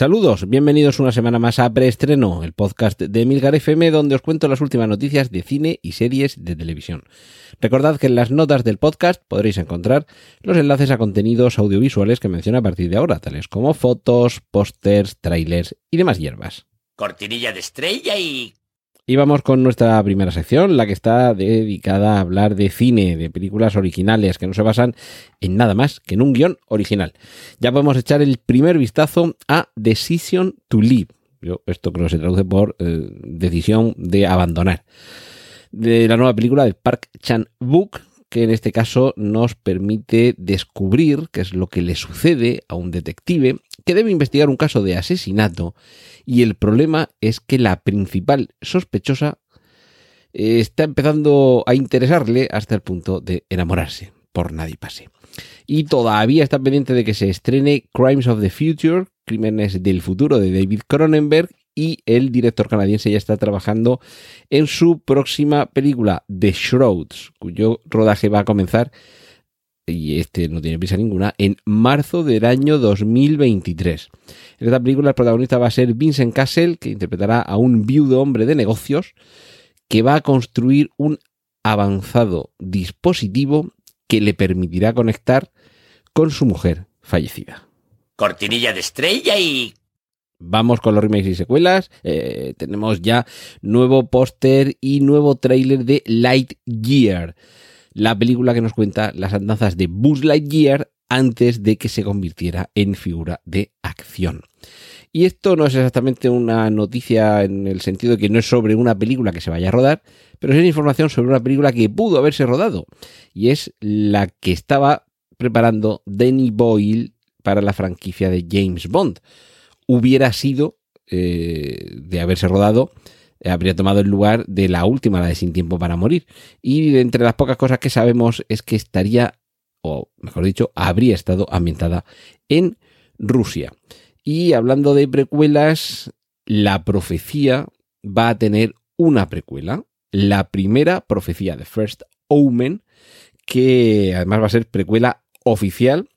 Saludos, bienvenidos una semana más a Preestreno, el podcast de Emilcar FM donde os cuento las últimas noticias de cine y series de televisión. Recordad que en las notas del podcast podréis encontrar los enlaces a contenidos audiovisuales que menciono a partir de ahora, tales como fotos, pósters, trailers y demás hierbas. Cortinilla de estrella y... Y vamos con nuestra primera sección, la que está dedicada a hablar de cine, de películas originales que no se basan en nada más que en un guion original. Ya podemos echar el primer vistazo a Decision to Leave. Yo, esto creo que se traduce por eh, decisión de abandonar. De la nueva película de Park Chan-wook, que en este caso nos permite descubrir qué es lo que le sucede a un detective que debe investigar un caso de asesinato y el problema es que la principal sospechosa eh, está empezando a interesarle hasta el punto de enamorarse por nadie pase. Y todavía está pendiente de que se estrene Crimes of the Future, Crímenes del Futuro de David Cronenberg y el director canadiense ya está trabajando en su próxima película, The Shrouds, cuyo rodaje va a comenzar, y este no tiene prisa ninguna, en marzo del año 2023. En esta película el protagonista va a ser Vincent Castle, que interpretará a un viudo hombre de negocios que va a construir un avanzado dispositivo que le permitirá conectar con su mujer fallecida. Cortinilla de estrella y... Vamos con los remakes y secuelas. Eh, tenemos ya nuevo póster y nuevo tráiler de Lightyear, la película que nos cuenta las andanzas de Buzz Lightyear antes de que se convirtiera en figura de acción. Y esto no es exactamente una noticia en el sentido de que no es sobre una película que se vaya a rodar, pero es información sobre una película que pudo haberse rodado. Y es la que estaba preparando Danny Boyle para la franquicia de James Bond hubiera sido, eh, de haberse rodado, habría tomado el lugar de la última, la de Sin Tiempo para Morir. Y entre las pocas cosas que sabemos es que estaría, o mejor dicho, habría estado ambientada en Rusia. Y hablando de precuelas, la profecía va a tener una precuela, la primera profecía de First Omen, que además va a ser precuela oficial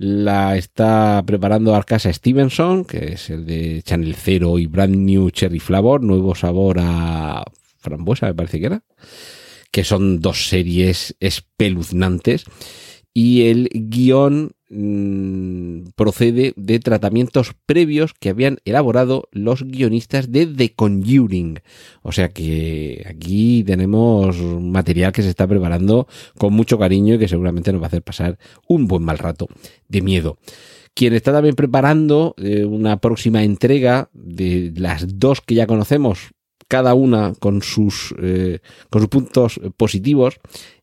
la está preparando Arcasa Stevenson, que es el de Channel Zero y Brand New Cherry Flavor, nuevo sabor a frambuesa, me parece que era, que son dos series espeluznantes. Y el guion Mm, procede de tratamientos previos que habían elaborado los guionistas de The Conjuring. O sea que aquí tenemos material que se está preparando con mucho cariño y que seguramente nos va a hacer pasar un buen mal rato de miedo. Quien está también preparando eh, una próxima entrega de las dos que ya conocemos, cada una con sus, eh, con sus puntos positivos,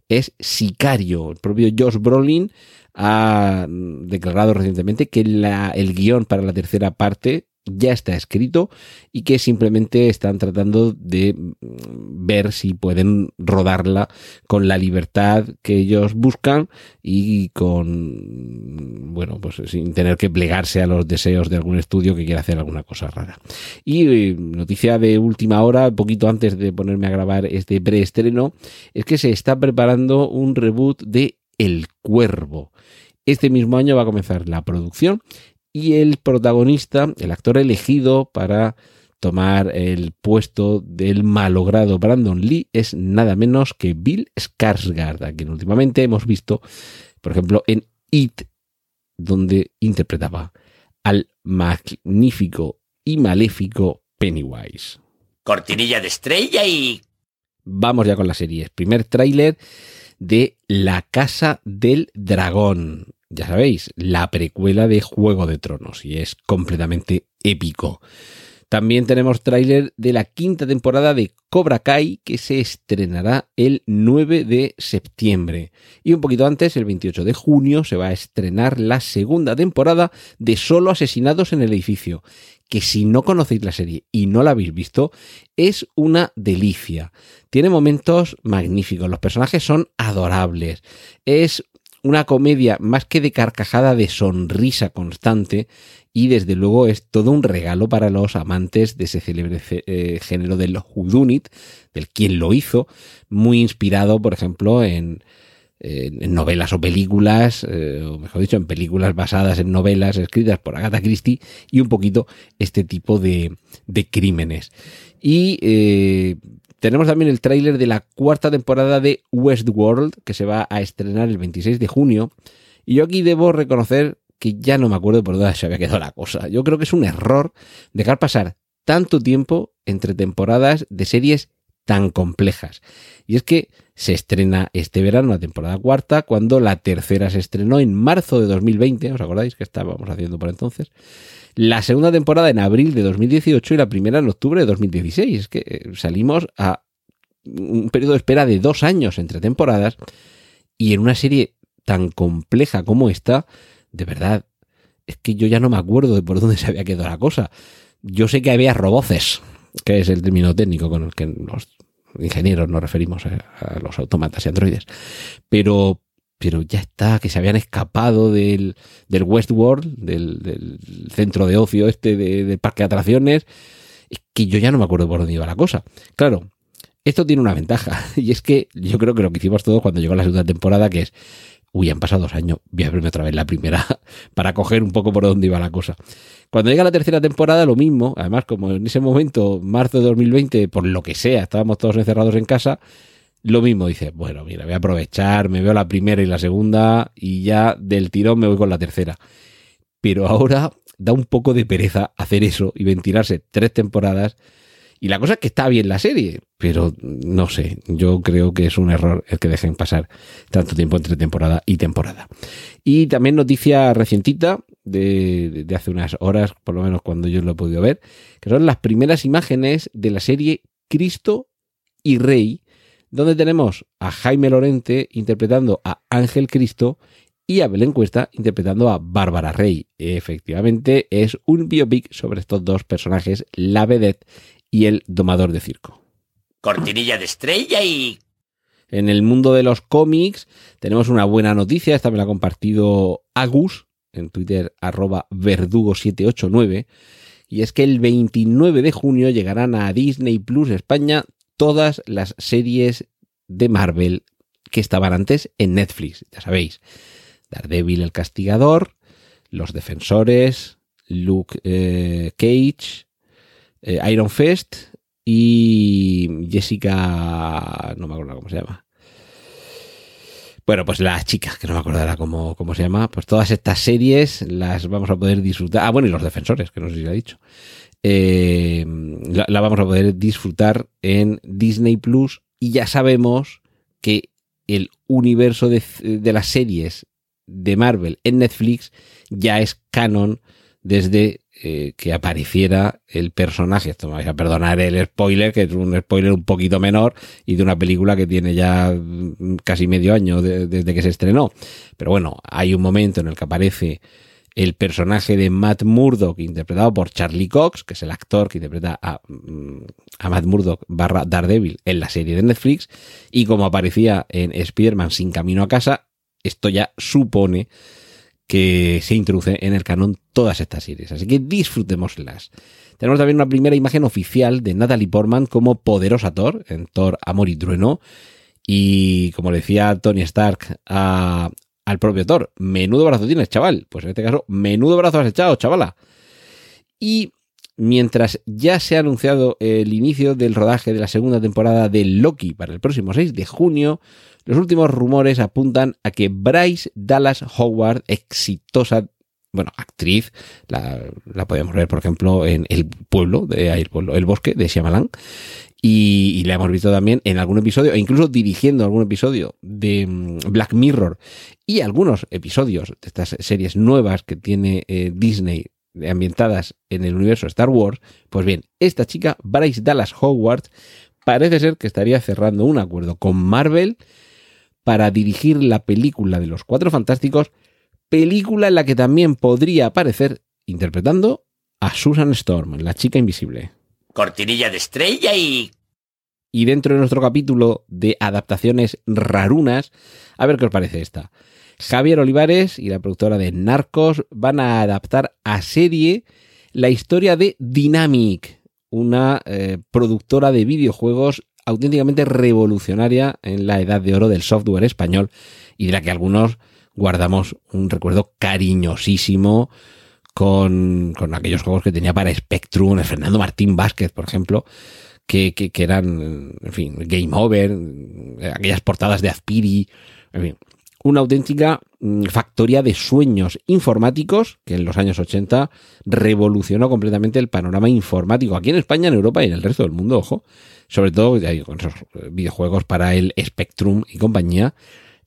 es Sicario. El propio Josh Brolin ha declarado recientemente que el guion para la tercera parte ya está escrito y que simplemente están tratando de mm, ver si pueden rodarla con la libertad que ellos buscan y con, bueno, pues sin tener que plegarse a los deseos de algún estudio que quiera hacer alguna cosa rara. Y eh, noticia de última hora, poquito antes de ponerme a grabar este preestreno, es que se está preparando un reboot de El Cuervo. Este mismo año va a comenzar la producción y el protagonista, el actor elegido para tomar el puesto del malogrado Brandon Lee es nada menos que Bill Skarsgård, a quien últimamente hemos visto, por ejemplo, en It, donde interpretaba al magnífico y maléfico Pennywise. Cortinilla de estrella y... Vamos ya con la serie. Primer tráiler de La Casa del Dragón, ya sabéis, la precuela de Juego de Tronos y es completamente épico. También tenemos tráiler de la quinta temporada de Cobra Kai que se estrenará el 9 de septiembre. Y un poquito antes, el 28 de junio, se va a estrenar la segunda temporada de Solo Asesinados en el Edificio, que si no conocéis la serie y no la habéis visto, es una delicia. Tiene momentos magníficos, los personajes son adorables, es una comedia más que de carcajada de sonrisa constante y desde luego es todo un regalo para los amantes de ese célebre eh, género del whodunit, del quien lo hizo, muy inspirado, por ejemplo, en, en novelas o películas, eh, o mejor dicho, en películas basadas en novelas escritas por Agatha Christie y un poquito este tipo de, de crímenes. Y eh, tenemos también el tráiler de la cuarta temporada de Westworld, que se va a estrenar el 26 de junio. Y yo aquí debo reconocer que ya no me acuerdo por dónde se había quedado la cosa. Yo creo que es un error dejar pasar tanto tiempo entre temporadas de series tan complejas. Y es que se estrena este verano la temporada cuarta, cuando la tercera se estrenó en marzo de 2020, ¿os acordáis que estábamos haciendo por entonces? La segunda temporada en abril de 2018 y la primera en octubre de 2016. Es que eh, salimos a un periodo de espera de dos años entre temporadas y en una serie tan compleja como esta, de verdad, es que yo ya no me acuerdo de por dónde se había quedado la cosa. Yo sé que había roboces, que es el término técnico con el que los ingenieros nos referimos a, los autómatas y androides. Pero, pero ya está, que se habían escapado del, del Westworld, del, del centro de ocio este de, parque de atracciones. Es que yo ya no me acuerdo por dónde iba la cosa. Claro, esto tiene una ventaja, y es que yo creo que lo que hicimos todos cuando llegó la segunda temporada, que es, uy, han pasado dos años, voy a verme otra vez la primera para coger un poco por dónde iba la cosa. Cuando llega la tercera temporada, lo mismo, además como en ese momento, marzo de 2020, por lo que sea, estábamos todos encerrados en casa, lo mismo dice, bueno, mira, voy a aprovechar, me veo la primera y la segunda y ya del tirón me voy con la tercera. Pero ahora da un poco de pereza hacer eso y ventilarse tres temporadas y la cosa es que está bien la serie, pero no sé, yo creo que es un error el que dejen pasar tanto tiempo entre temporada y temporada. Y también noticia recientita de, hace unas horas, por lo menos cuando yo lo he podido ver, que son las primeras imágenes de la serie Cristo y Rey, donde tenemos a Jaime Lorente interpretando a Ángel Cristo y a Belén Cuesta interpretando a Bárbara Rey. Efectivamente, es un biopic sobre estos dos personajes, la vedette y el domador de circo. Cortinilla de estrella y... En el mundo de los cómics tenemos una buena noticia, esta me la ha compartido Agus en Twitter arroba verdugo789 y es que el 29 de junio llegarán a Disney Plus España todas las series de Marvel que estaban antes en Netflix, ya sabéis. Daredevil el castigador, Los defensores, Luke eh, Cage, eh, Iron Fist y Jessica, no me acuerdo cómo se llama. Bueno, pues las chicas, que no me acordará cómo, cómo se llama, pues todas estas series las vamos a poder disfrutar. Ah, bueno, y los defensores, que no sé si lo ha dicho. Eh, la, la, vamos a poder disfrutar en Disney Plus y ya sabemos que el universo de, de las series de Marvel en Netflix ya es canon desde eh, que apareciera el personaje. Esto me vais a perdonar el spoiler, que es un spoiler un poquito menor y de una película que tiene ya mm, casi medio año desde que se estrenó. Pero bueno, hay un momento en el que aparece el personaje de Matt Murdock, interpretado por Charlie Cox, que es el actor que interpreta a, mm, a Matt Murdock barra Daredevil en la serie de Netflix, y como aparecía en Spider-Man sin camino a casa, esto ya supone que se introduce en el canon todas estas series. Así que disfrutémoslas. Tenemos también una primera imagen oficial de Natalie Portman como poderosa Thor en Thor Amor y Trueno. Y como le decía Tony Stark al propio Thor, menudo brazo tienes, chaval. Pues en este caso, menudo brazo has echado, chavala. Y mientras ya se ha anunciado el inicio del rodaje de la segunda temporada de Loki para el próximo 6 de junio, los últimos rumores apuntan a que Bryce Dallas Howard, exitosa, bueno, actriz, la, la podemos ver, por ejemplo, en El Pueblo, de, el, el Bosque de Shyamalan, y, y, la hemos visto también en algún episodio, e incluso dirigiendo algún episodio de mm, Black Mirror. Y algunos episodios de estas series nuevas que tiene eh, Disney ambientadas en el universo Star Wars, pues bien, esta chica, Bryce Dallas Howard, parece ser que estaría cerrando un acuerdo con Marvel para dirigir la película de los Cuatro Fantásticos, película en la que también podría aparecer interpretando a Susan Storm, la chica invisible. Cortinilla de estrella y... Y dentro de nuestro capítulo de adaptaciones rarunas, a ver qué os parece esta. Javier Olivares y la productora de Narcos van a adaptar a serie la historia de Dynamic, una eh, productora de videojuegos auténticamente revolucionaria en la edad de oro del software español y de la que algunos guardamos un recuerdo cariñosísimo con, con aquellos juegos que tenía para Spectrum, el Fernando Martín Vázquez, por ejemplo, que, que, eran, en fin, Game Over, aquellas portadas de Azpiri, en fin, una auténtica mm, factoría de sueños informáticos que en los años 80 revolucionó completamente el panorama informático aquí en España, en Europa y en el resto del mundo, ojo, sobre todo con esos videojuegos para el Spectrum y compañía,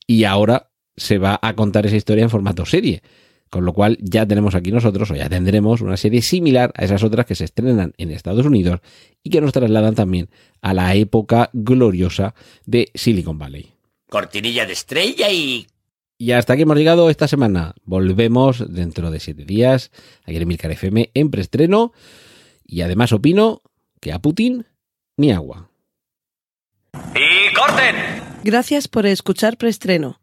y ahora se va a contar esa historia en formato serie. Con lo cual ya tenemos aquí nosotros, o ya tendremos, una serie similar a esas otras que se estrenan en Estados Unidos y que nos trasladan también a la época gloriosa de Silicon Valley. Cortinilla de estrella y... Y hasta aquí hemos llegado esta semana. Volvemos dentro de siete días aquí en Emilcar FM en preestreno. Y además opino que a Putin ni agua. ¡Y corten! Gracias por escuchar preestreno